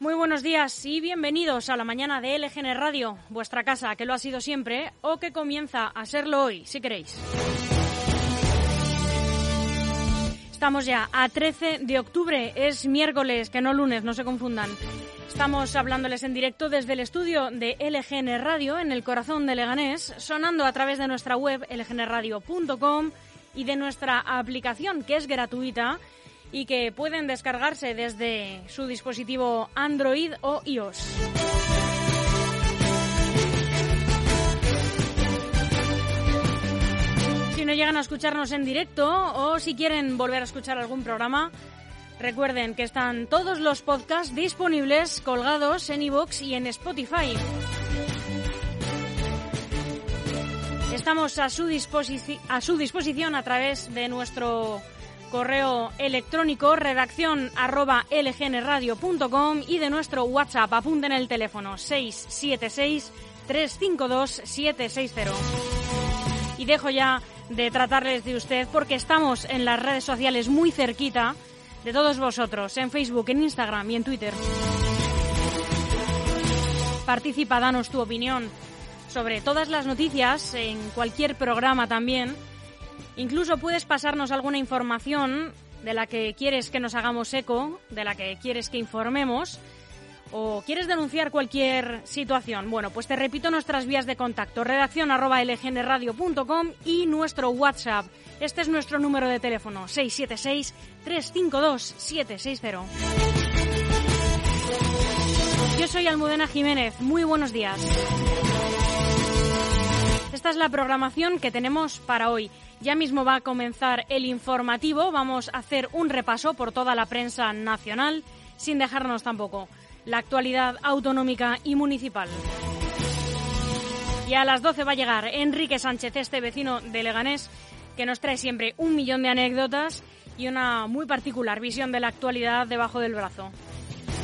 Muy buenos días y bienvenidos a la mañana de LGN Radio, vuestra casa, que lo ha sido siempre o que comienza a serlo hoy, si queréis. Estamos ya a 13 de octubre, es miércoles, que no lunes, no se confundan. Estamos hablándoles en directo desde el estudio de LGN Radio en el corazón de Leganés, sonando a través de nuestra web lgnradio.com y de nuestra aplicación que es gratuita y que pueden descargarse desde su dispositivo Android o iOS. Si no llegan a escucharnos en directo o si quieren volver a escuchar algún programa, recuerden que están todos los podcasts disponibles colgados en iVoox y en Spotify. Estamos a su, a su disposición a través de nuestro correo electrónico redacción arroba lgnradio.com y de nuestro WhatsApp. Apunten el teléfono 676 352 760. Y dejo ya de tratarles de usted porque estamos en las redes sociales muy cerquita de todos vosotros, en Facebook, en Instagram y en Twitter. Participa, danos tu opinión sobre todas las noticias en cualquier programa también. Incluso puedes pasarnos alguna información de la que quieres que nos hagamos eco, de la que quieres que informemos o quieres denunciar cualquier situación, bueno, pues te repito nuestras vías de contacto, redacción arroba lgnradio.com y nuestro WhatsApp. Este es nuestro número de teléfono, 676-352-760. Yo soy Almudena Jiménez, muy buenos días. Esta es la programación que tenemos para hoy. Ya mismo va a comenzar el informativo, vamos a hacer un repaso por toda la prensa nacional, sin dejarnos tampoco la actualidad autonómica y municipal. Y a las 12 va a llegar Enrique Sánchez, este vecino de Leganés, que nos trae siempre un millón de anécdotas y una muy particular visión de la actualidad debajo del brazo.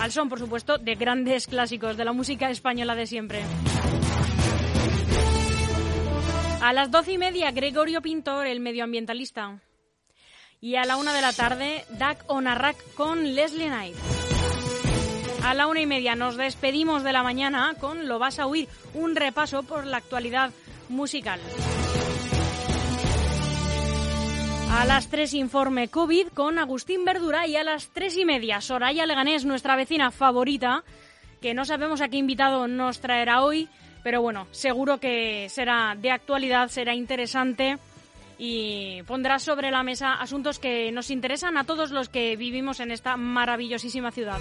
Al son, por supuesto, de grandes clásicos de la música española de siempre. A las doce y media, Gregorio Pintor, el medioambientalista. Y a la una de la tarde, Dak Onarrak con Leslie Knight. A la una y media nos despedimos de la mañana con Lo vas a oír, un repaso por la actualidad musical. A las tres informe COVID con Agustín Verdura y a las tres y media Soraya Leganés, nuestra vecina favorita, que no sabemos a qué invitado nos traerá hoy, pero bueno, seguro que será de actualidad, será interesante y pondrá sobre la mesa asuntos que nos interesan a todos los que vivimos en esta maravillosísima ciudad.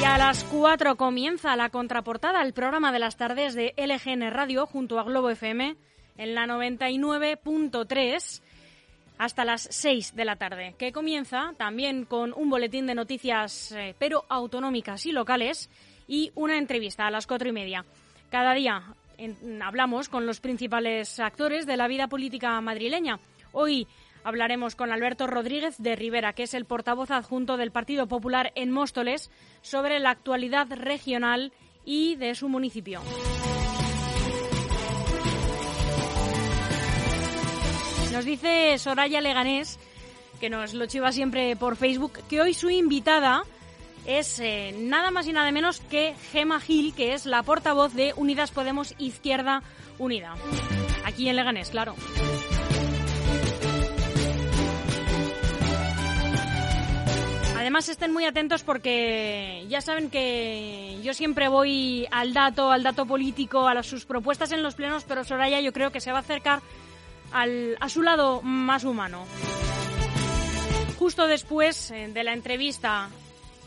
Y a las 4 comienza la contraportada, el programa de las tardes de LGN Radio junto a Globo FM en la 99.3 hasta las 6 de la tarde, que comienza también con un boletín de noticias, eh, pero autonómicas y locales, y una entrevista a las 4 y media. Cada día hablamos con los principales actores de la vida política madrileña. Hoy Hablaremos con Alberto Rodríguez de Rivera, que es el portavoz adjunto del Partido Popular en Móstoles, sobre la actualidad regional y de su municipio. Nos dice Soraya Leganés, que nos lo chiva siempre por Facebook, que hoy su invitada es eh, nada más y nada menos que Gema Gil, que es la portavoz de Unidas Podemos Izquierda Unida. Aquí en Leganés, claro. Además estén muy atentos porque ya saben que yo siempre voy al dato, al dato político, a sus propuestas en los plenos, pero Soraya yo creo que se va a acercar a su lado más humano. Justo después eh, de la entrevista,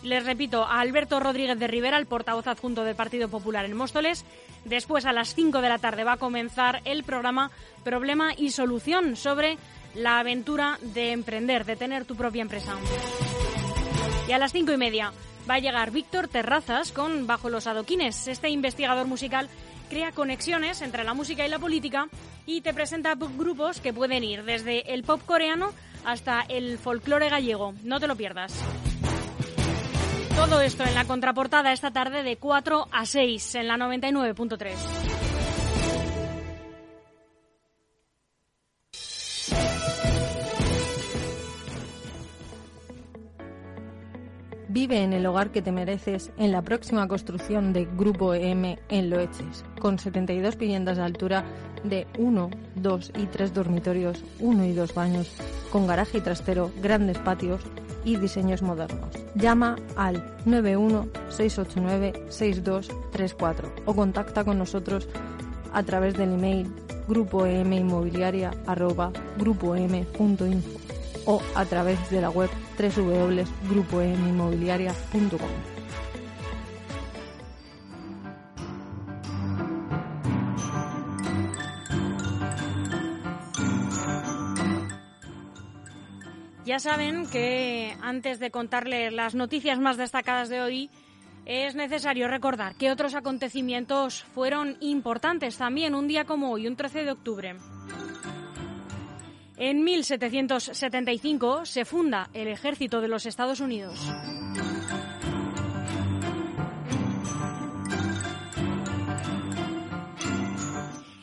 les repito, a Alberto Rodríguez de Rivera, el portavoz adjunto del Partido Popular en Móstoles. Después, a las 5 de la tarde, va a comenzar el programa Problema y Solución sobre la aventura de emprender, de tener tu propia empresa. Y a las cinco y media va a llegar Víctor Terrazas con Bajo los Adoquines. Este investigador musical crea conexiones entre la música y la política y te presenta grupos que pueden ir desde el pop coreano hasta el folclore gallego. No te lo pierdas. Todo esto en la contraportada esta tarde de 4 a 6 en la 99.3. Vive en el hogar que te mereces en la próxima construcción de Grupo EM en Loeches, con 72 viviendas de altura de 1, 2 y 3 dormitorios, 1 y 2 baños, con garaje y trastero, grandes patios y diseños modernos. Llama al 91-689-6234 o contacta con nosotros a través del email grupoeminmobiliaria.grupoem.info o a través de la web www.grupoeminmobiliaria.com. Ya saben que antes de contarles las noticias más destacadas de hoy, es necesario recordar que otros acontecimientos fueron importantes también un día como hoy, un 13 de octubre. En 1775 se funda el Ejército de los Estados Unidos.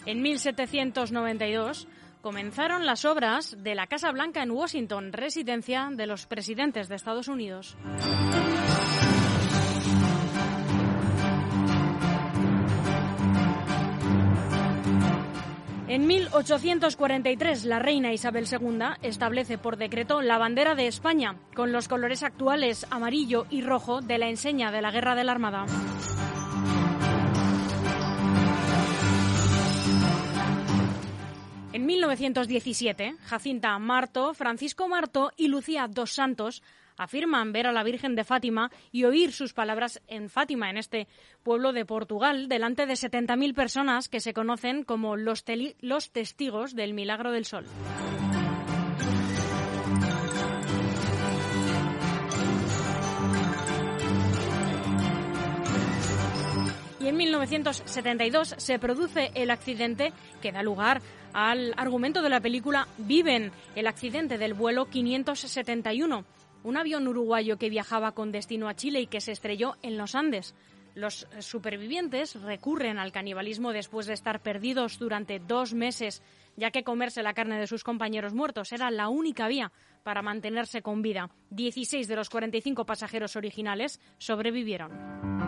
En 1792 comenzaron las obras de la Casa Blanca en Washington, residencia de los presidentes de Estados Unidos. En 1843, la reina Isabel II establece por decreto la bandera de España, con los colores actuales amarillo y rojo de la enseña de la Guerra de la Armada. En 1917, Jacinta Marto, Francisco Marto y Lucía dos Santos afirman ver a la Virgen de Fátima y oír sus palabras en Fátima, en este pueblo de Portugal, delante de 70.000 personas que se conocen como los, los testigos del milagro del sol. En 1972 se produce el accidente que da lugar al argumento de la película Viven, el accidente del vuelo 571, un avión uruguayo que viajaba con destino a Chile y que se estrelló en los Andes. Los supervivientes recurren al canibalismo después de estar perdidos durante dos meses, ya que comerse la carne de sus compañeros muertos era la única vía para mantenerse con vida. 16 de los 45 pasajeros originales sobrevivieron.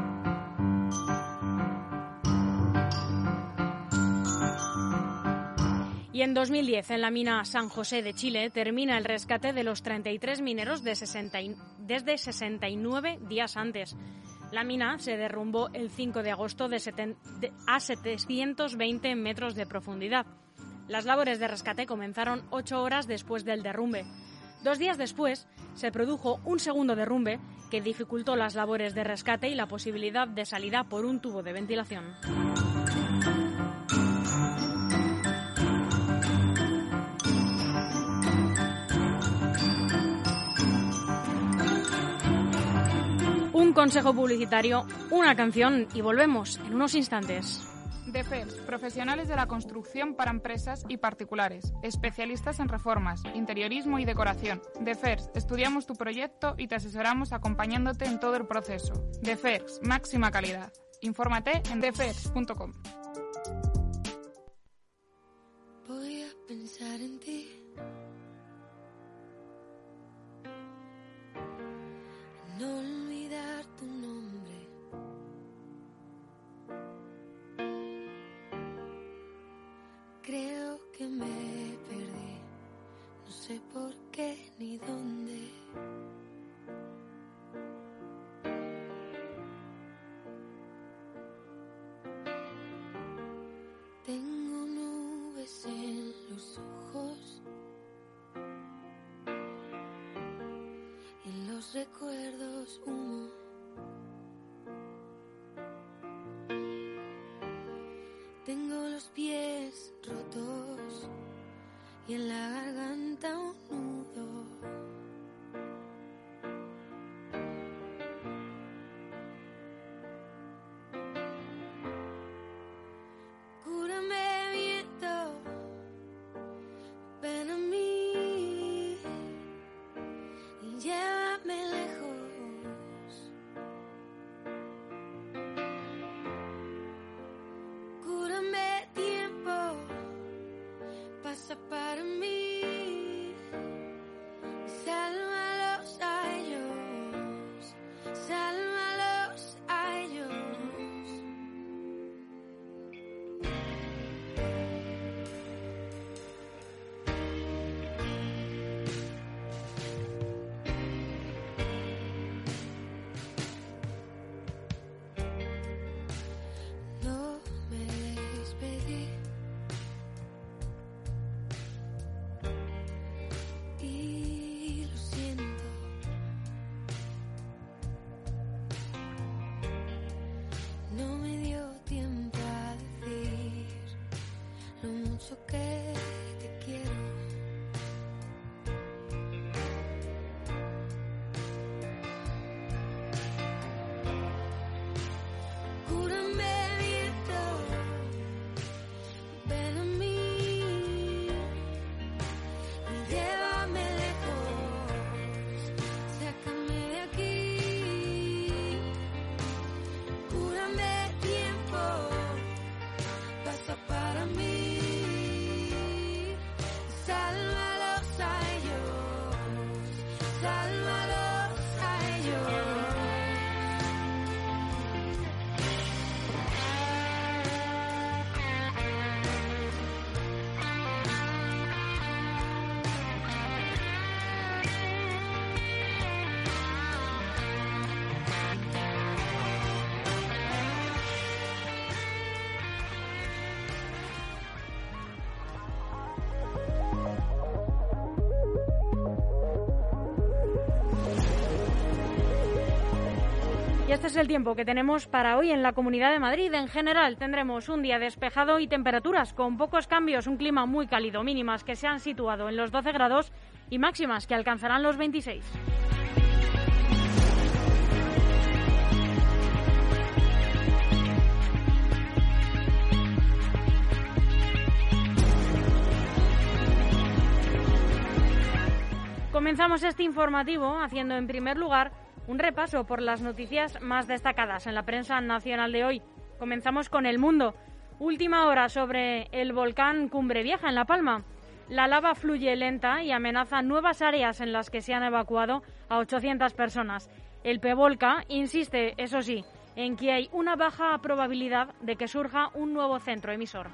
Y en 2010, en la mina San José de Chile, termina el rescate de los 33 mineros de desde 69 días antes. La mina se derrumbó el 5 de agosto a 720 metros de profundidad. Las labores de rescate comenzaron ocho horas después del derrumbe. Dos días después se produjo un segundo derrumbe que dificultó las labores de rescate y la posibilidad de salida por un tubo de ventilación. Un consejo publicitario, una canción y volvemos en unos instantes. DEFERS, profesionales de la construcción para empresas y particulares, especialistas en reformas, interiorismo y decoración. DEFERS, estudiamos tu proyecto y te asesoramos acompañándote en todo el proceso. DEFERS, máxima calidad. Infórmate en defers.com. Voy a pensar en ti. Recuerdos humo. Y este es el tiempo que tenemos para hoy en la Comunidad de Madrid. En general tendremos un día despejado y temperaturas con pocos cambios, un clima muy cálido, mínimas que se han situado en los 12 grados y máximas que alcanzarán los 26. Comenzamos este informativo haciendo en primer lugar un repaso por las noticias más destacadas en la prensa nacional de hoy. Comenzamos con El Mundo. Última hora sobre el volcán Cumbre Vieja en La Palma. La lava fluye lenta y amenaza nuevas áreas en las que se han evacuado a 800 personas. El Pevolca insiste, eso sí, en que hay una baja probabilidad de que surja un nuevo centro emisor.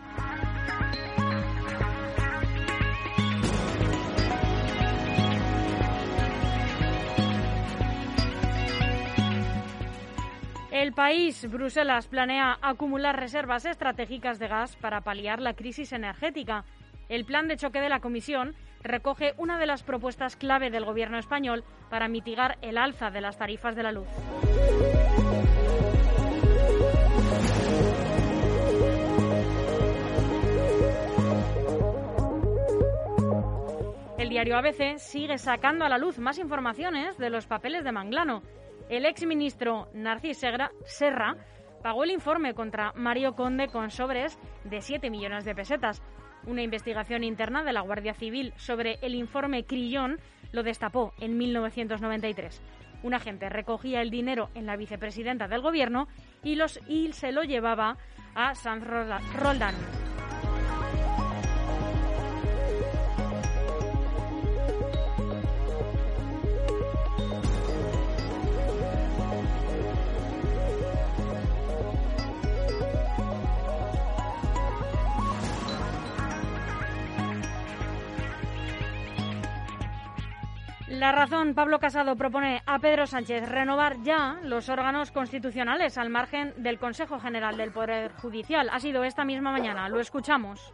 El país, Bruselas, planea acumular reservas estratégicas de gas para paliar la crisis energética. El plan de choque de la Comisión recoge una de las propuestas clave del Gobierno español para mitigar el alza de las tarifas de la luz. El diario ABC sigue sacando a la luz más informaciones de los papeles de Manglano. El exministro Narcís Serra pagó el informe contra Mario Conde con sobres de 7 millones de pesetas. Una investigación interna de la Guardia Civil sobre el informe Crillón lo destapó en 1993. Un agente recogía el dinero en la vicepresidenta del gobierno y, y se lo llevaba a Sanz Roldán. La razón, Pablo Casado propone a Pedro Sánchez renovar ya los órganos constitucionales al margen del Consejo General del Poder Judicial. Ha sido esta misma mañana. Lo escuchamos.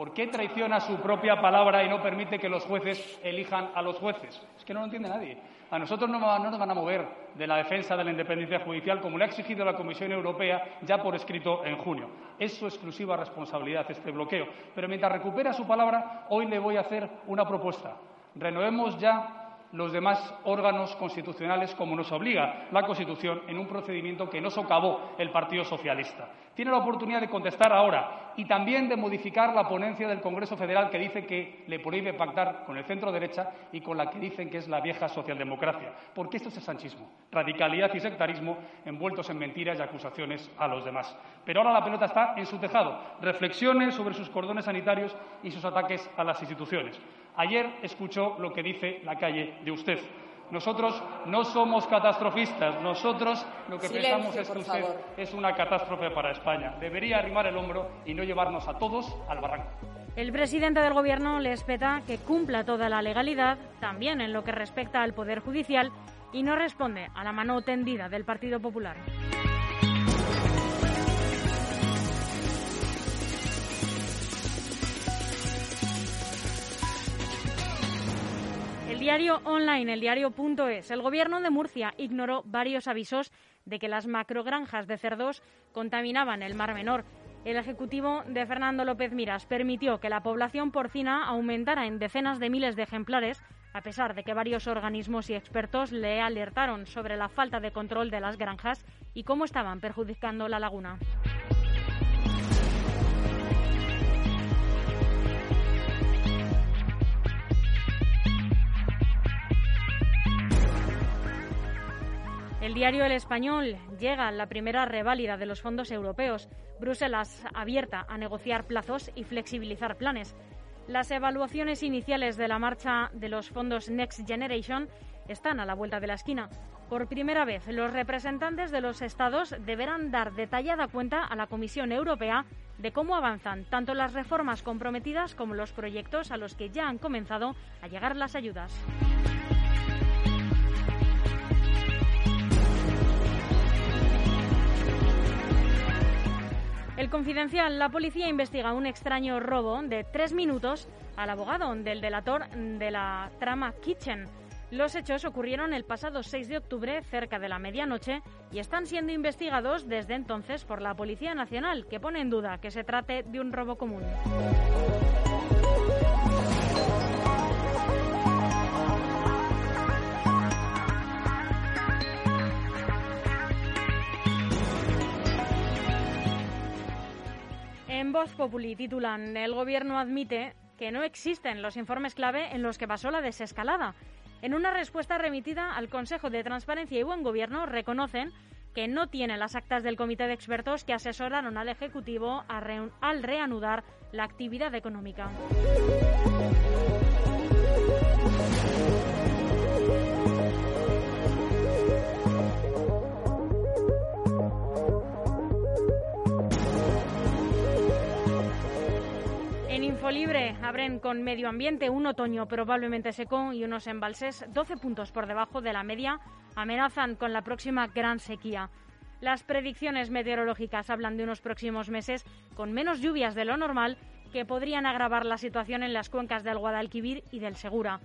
¿Por qué traiciona su propia palabra y no permite que los jueces elijan a los jueces? Es que no lo entiende nadie. A nosotros no, nos van a mover de la defensa de la independencia judicial como le ha exigido la Comisión Europea ya por escrito en junio. Es su exclusiva responsabilidad este bloqueo. Pero mientras recupera su palabra, hoy le voy a hacer una propuesta. Renovemos ya los demás órganos constitucionales como nos obliga la Constitución en un procedimiento que no socavó el Partido Socialista. Tiene la oportunidad de contestar ahora y también de modificar la ponencia del Congreso Federal que dice que le prohíbe pactar con el centro derecha y con la que dicen que es la vieja socialdemocracia. Porque esto es sanchismo, radicalidad y sectarismo envueltos en mentiras y acusaciones a los demás. Pero ahora la pelota está en su tejado. Reflexiones sobre sus cordones sanitarios y sus ataques a las instituciones. Ayer escuchó lo que dice la calle de usted. Nosotros no somos catastrofistas. Nosotros lo que pensamos es que usted es una catástrofe para España. Debería arrimar el hombro y no llevarnos a todos al barranco. El presidente del Gobierno le espeta que cumpla toda la legalidad, también en lo que respecta al Poder Judicial, y no responde a la mano tendida del Partido Popular. Diario online, el diario.es, el gobierno de Murcia ignoró varios avisos de que las macrogranjas de cerdos contaminaban el Mar Menor. El ejecutivo de Fernando López Miras permitió que la población porcina aumentara en decenas de miles de ejemplares, a pesar de que varios organismos y expertos le alertaron sobre la falta de control de las granjas y cómo estaban perjudicando la laguna. El diario El Español llega la primera reválida de los fondos europeos. Bruselas abierta a negociar plazos y flexibilizar planes. Las evaluaciones iniciales de la marcha de los fondos Next Generation están a la vuelta de la esquina. Por primera vez, los representantes de los Estados deberán dar detallada cuenta a la Comisión Europea de cómo avanzan tanto las reformas comprometidas como los proyectos a los que ya han comenzado a llegar las ayudas. Confidencial, la policía investiga un extraño robo de tres minutos al abogado del delator de la trama Kitchen. Los hechos ocurrieron el pasado 6 de octubre cerca de la medianoche y están siendo investigados desde entonces por la Policía Nacional, que pone en duda que se trate de un robo común. En Voz Populi titulan El gobierno admite que no existen los informes clave en los que pasó la desescalada. En una respuesta remitida al Consejo de Transparencia y Buen Gobierno reconocen que no tienen las actas del comité de expertos que asesoraron al Ejecutivo al reanudar la actividad económica. Infolibre abren con medio ambiente un otoño probablemente seco y unos embalses 12 puntos por debajo de la media amenazan con la próxima gran sequía. Las predicciones meteorológicas hablan de unos próximos meses con menos lluvias de lo normal que podrían agravar la situación en las cuencas del Guadalquivir y del Segura.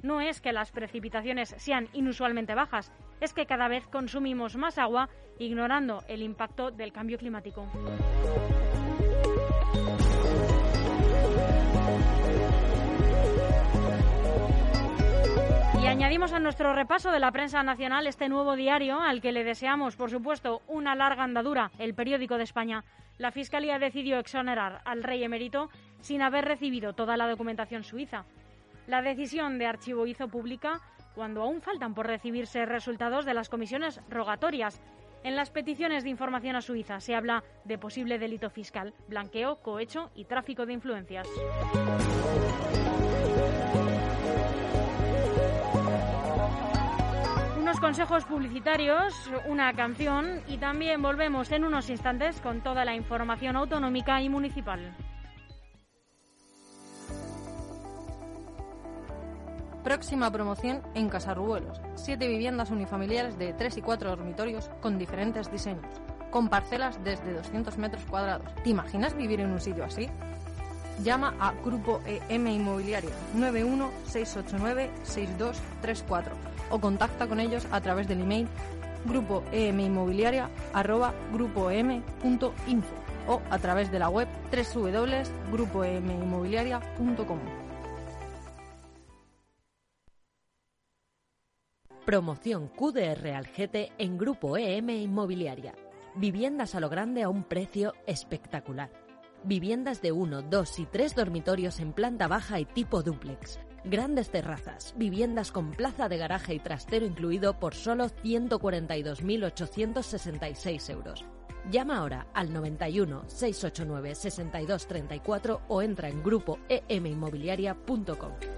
No es que las precipitaciones sean inusualmente bajas, es que cada vez consumimos más agua ignorando el impacto del cambio climático. Añadimos a nuestro repaso de la prensa nacional este nuevo diario al que le deseamos, por supuesto, una larga andadura, el periódico de España. La Fiscalía decidió exonerar al rey emérito sin haber recibido toda la documentación suiza. La decisión de archivo hizo pública cuando aún faltan por recibirse resultados de las comisiones rogatorias. En las peticiones de información a Suiza se habla de posible delito fiscal, blanqueo, cohecho y tráfico de influencias. Consejos publicitarios, una canción y también volvemos en unos instantes con toda la información autonómica y municipal. Próxima promoción en Casarrubuelos. Siete viviendas unifamiliares de 3 y 4 dormitorios con diferentes diseños, con parcelas desde 200 metros cuadrados. ¿Te imaginas vivir en un sitio así? Llama a Grupo EM Inmobiliaria 916896234 o contacta con ellos a través del email grupoeminmobiliaria@grupoem.info o a través de la web www.grupoeminmobiliaria.com. Promoción QDR al en Grupo EM Inmobiliaria. Viviendas a lo grande a un precio espectacular Viviendas de uno, dos y tres dormitorios en planta baja y tipo duplex. Grandes terrazas, viviendas con plaza de garaje y trastero incluido por solo 142.866 euros. Llama ahora al 91 689 6234 o entra en grupo eminmobiliaria.com.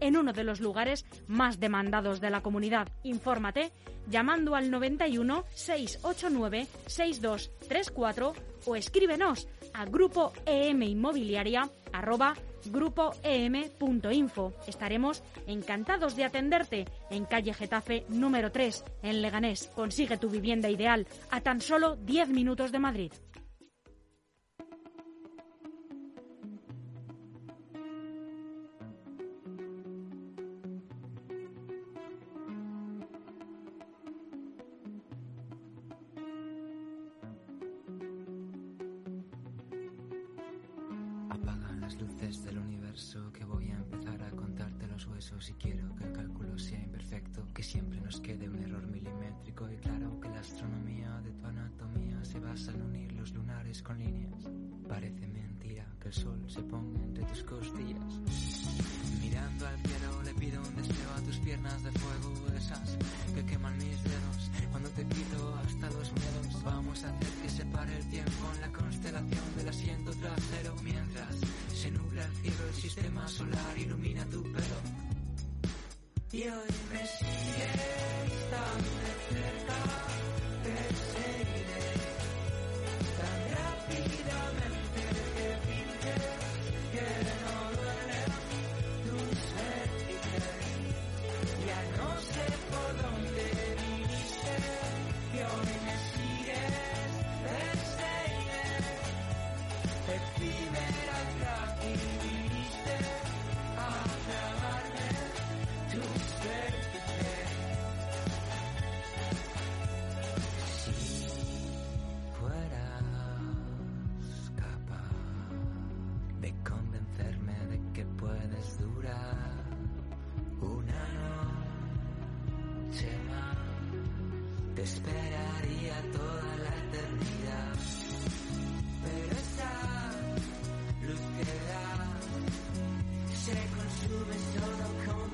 en uno de los lugares más demandados de la comunidad. Infórmate llamando al 91 689 6234 o escríbenos a grupo em inmobiliaria grupoem.info. Estaremos encantados de atenderte en calle Getafe número 3 en Leganés. Consigue tu vivienda ideal a tan solo 10 minutos de Madrid. El tiempo en la constelación del asiento trasero mientras se nubla el cielo, el sistema solar ilumina tu pelo. Y hoy me sigues tan de cerca, te seguiré toda la eternidad. Pero esa luz que da se consume solo con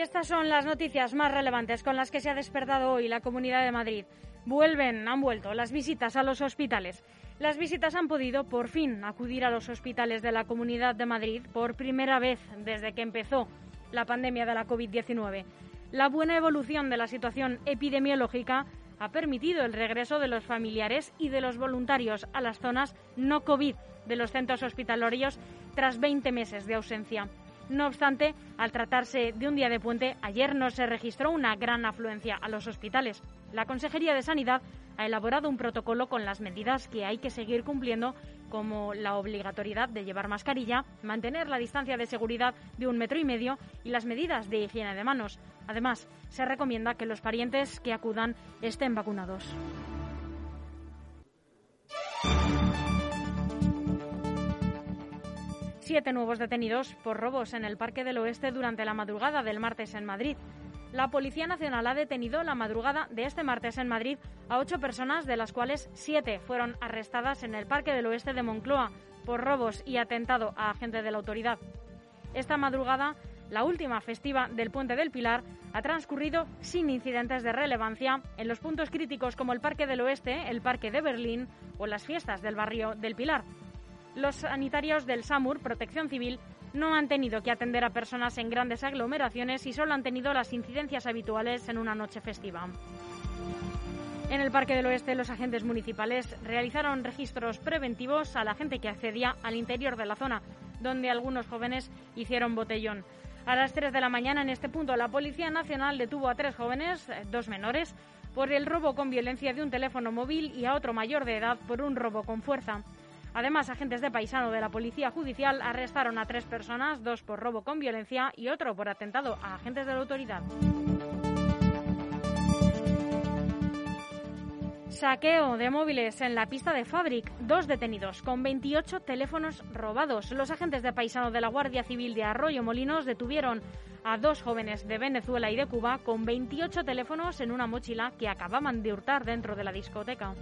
Y estas son las noticias más relevantes con las que se ha despertado hoy la Comunidad de Madrid. Vuelven, han vuelto las visitas a los hospitales. Las visitas han podido, por fin, acudir a los hospitales de la Comunidad de Madrid por primera vez desde que empezó la pandemia de la COVID-19. La buena evolución de la situación epidemiológica ha permitido el regreso de los familiares y de los voluntarios a las zonas no COVID de los centros hospitalarios tras 20 meses de ausencia. No obstante, al tratarse de un día de puente, ayer no se registró una gran afluencia a los hospitales. La Consejería de Sanidad ha elaborado un protocolo con las medidas que hay que seguir cumpliendo, como la obligatoriedad de llevar mascarilla, mantener la distancia de seguridad de un metro y medio y las medidas de higiene de manos. Además, se recomienda que los parientes que acudan estén vacunados. Siete nuevos detenidos por robos en el Parque del Oeste durante la madrugada del martes en Madrid. La Policía Nacional ha detenido la madrugada de este martes en Madrid a ocho personas, de las cuales siete fueron arrestadas en el Parque del Oeste de Moncloa por robos y atentado a agente de la autoridad. Esta madrugada, la última festiva del Puente del Pilar, ha transcurrido sin incidentes de relevancia en los puntos críticos como el Parque del Oeste, el Parque de Berlín o las fiestas del barrio del Pilar los sanitarios del SAMUR, Protección Civil, no han tenido que atender a personas en grandes aglomeraciones y solo han tenido las incidencias habituales en una noche festiva. En el Parque del Oeste, los agentes municipales realizaron registros preventivos a la gente que accedía al interior de la zona, donde algunos jóvenes hicieron botellón. A las 3 de la mañana, en este punto, la Policía Nacional detuvo a tres jóvenes, eh, dos menores, por el robo con violencia de un teléfono móvil y a otro mayor de edad por un robo con fuerza. Además, agentes de paisano de la Policía Judicial arrestaron a tres personas, dos por robo con violencia y otro por atentado a agentes de la autoridad. Saqueo de móviles en la pista de Fabric. Dos detenidos con 28 teléfonos robados. Los agentes de paisano de la Guardia Civil de Arroyo Molinos detuvieron a dos jóvenes de Venezuela y de Cuba con 28 teléfonos en una mochila que acababan de hurtar dentro de la discoteca.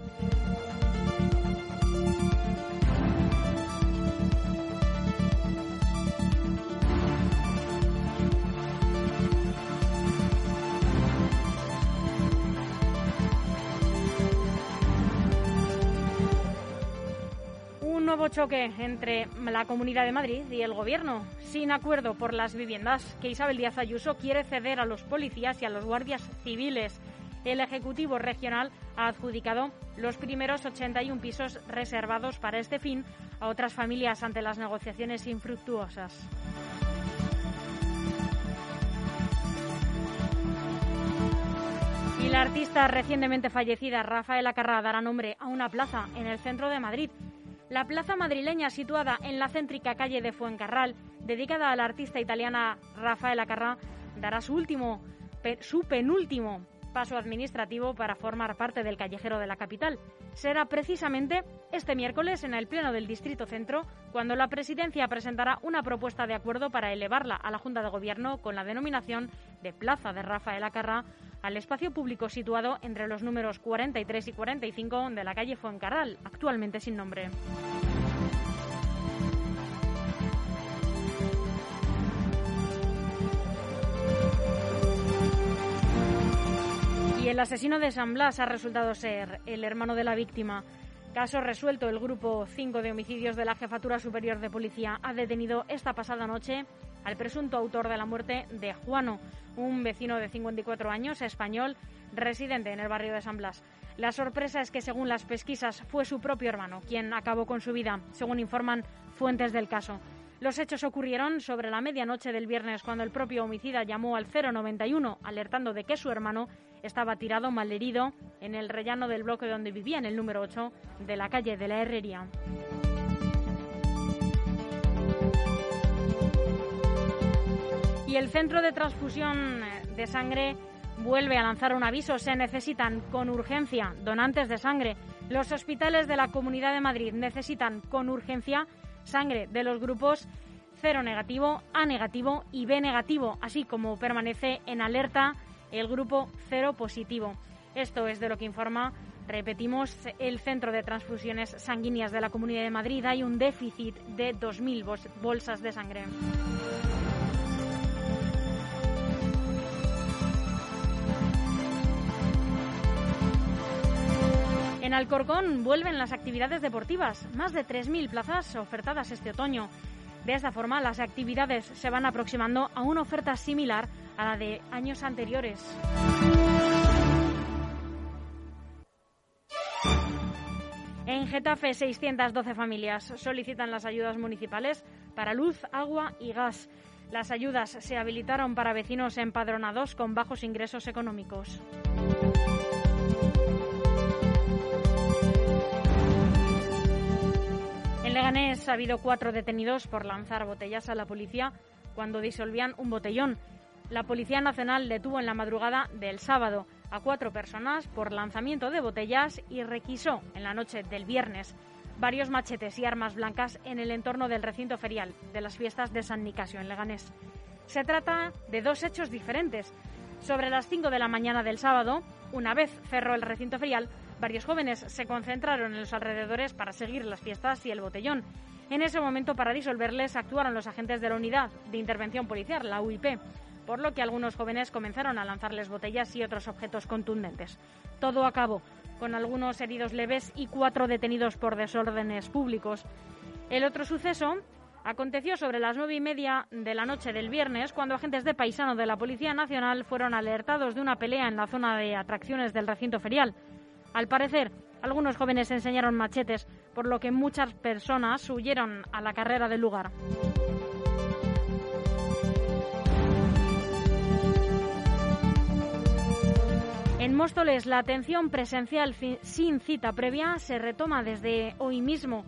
Nuevo choque entre la Comunidad de Madrid y el Gobierno, sin acuerdo por las viviendas que Isabel Díaz Ayuso quiere ceder a los policías y a los guardias civiles. El Ejecutivo Regional ha adjudicado los primeros 81 pisos reservados para este fin a otras familias ante las negociaciones infructuosas. Y la artista recientemente fallecida Rafaela Carrá dará nombre a una plaza en el centro de Madrid la plaza madrileña, situada en la céntrica calle de Fuencarral, dedicada a la artista italiana Rafaela Carrà, dará su último, su penúltimo paso administrativo para formar parte del callejero de la capital. Será precisamente este miércoles en el Pleno del Distrito Centro cuando la Presidencia presentará una propuesta de acuerdo para elevarla a la Junta de Gobierno con la denominación de Plaza de Rafael Carrà al espacio público situado entre los números 43 y 45 de la calle Fuencarral, actualmente sin nombre. El asesino de San Blas ha resultado ser el hermano de la víctima. Caso resuelto, el grupo 5 de homicidios de la Jefatura Superior de Policía ha detenido esta pasada noche al presunto autor de la muerte de Juano, un vecino de 54 años, español, residente en el barrio de San Blas. La sorpresa es que, según las pesquisas, fue su propio hermano quien acabó con su vida, según informan fuentes del caso. Los hechos ocurrieron sobre la medianoche del viernes cuando el propio homicida llamó al 091 alertando de que su hermano estaba tirado malherido en el rellano del bloque donde vivía en el número 8 de la calle de la Herrería. Y el centro de transfusión de sangre vuelve a lanzar un aviso. Se necesitan con urgencia donantes de sangre. Los hospitales de la Comunidad de Madrid necesitan con urgencia sangre de los grupos cero negativo, A negativo y B negativo, así como permanece en alerta el grupo cero positivo. Esto es de lo que informa, repetimos, el Centro de Transfusiones Sanguíneas de la Comunidad de Madrid. Hay un déficit de 2.000 bolsas de sangre. Alcorcón vuelven las actividades deportivas, más de 3.000 plazas ofertadas este otoño. De esta forma, las actividades se van aproximando a una oferta similar a la de años anteriores. En Getafe, 612 familias solicitan las ayudas municipales para luz, agua y gas. Las ayudas se habilitaron para vecinos empadronados con bajos ingresos económicos. En Leganés ha habido cuatro detenidos por lanzar botellas a la policía cuando disolvían un botellón. La Policía Nacional detuvo en la madrugada del sábado a cuatro personas por lanzamiento de botellas y requisó en la noche del viernes varios machetes y armas blancas en el entorno del recinto ferial de las fiestas de San Nicasio en Leganés. Se trata de dos hechos diferentes. Sobre las 5 de la mañana del sábado, una vez cerró el recinto ferial, varios jóvenes se concentraron en los alrededores para seguir las fiestas y el botellón. En ese momento, para disolverles, actuaron los agentes de la Unidad de Intervención Policial, la UIP por lo que algunos jóvenes comenzaron a lanzarles botellas y otros objetos contundentes. Todo acabó con algunos heridos leves y cuatro detenidos por desórdenes públicos. El otro suceso aconteció sobre las nueve y media de la noche del viernes, cuando agentes de paisano de la Policía Nacional fueron alertados de una pelea en la zona de atracciones del recinto ferial. Al parecer, algunos jóvenes enseñaron machetes, por lo que muchas personas huyeron a la carrera del lugar. En Móstoles, la atención presencial sin cita previa se retoma desde hoy mismo.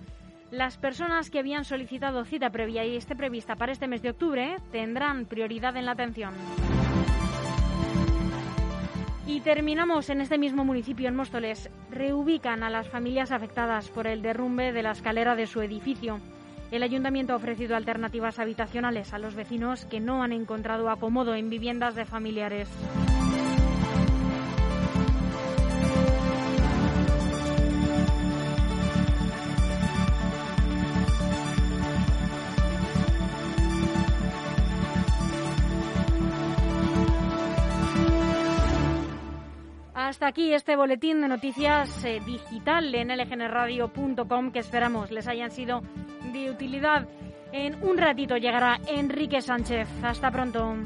Las personas que habían solicitado cita previa y esté prevista para este mes de octubre tendrán prioridad en la atención. Y terminamos en este mismo municipio, en Móstoles. Reubican a las familias afectadas por el derrumbe de la escalera de su edificio. El ayuntamiento ha ofrecido alternativas habitacionales a los vecinos que no han encontrado acomodo en viviendas de familiares. Hasta aquí este boletín de noticias eh, digital en lgnradio.com que esperamos les hayan sido de utilidad. En un ratito llegará Enrique Sánchez. Hasta pronto.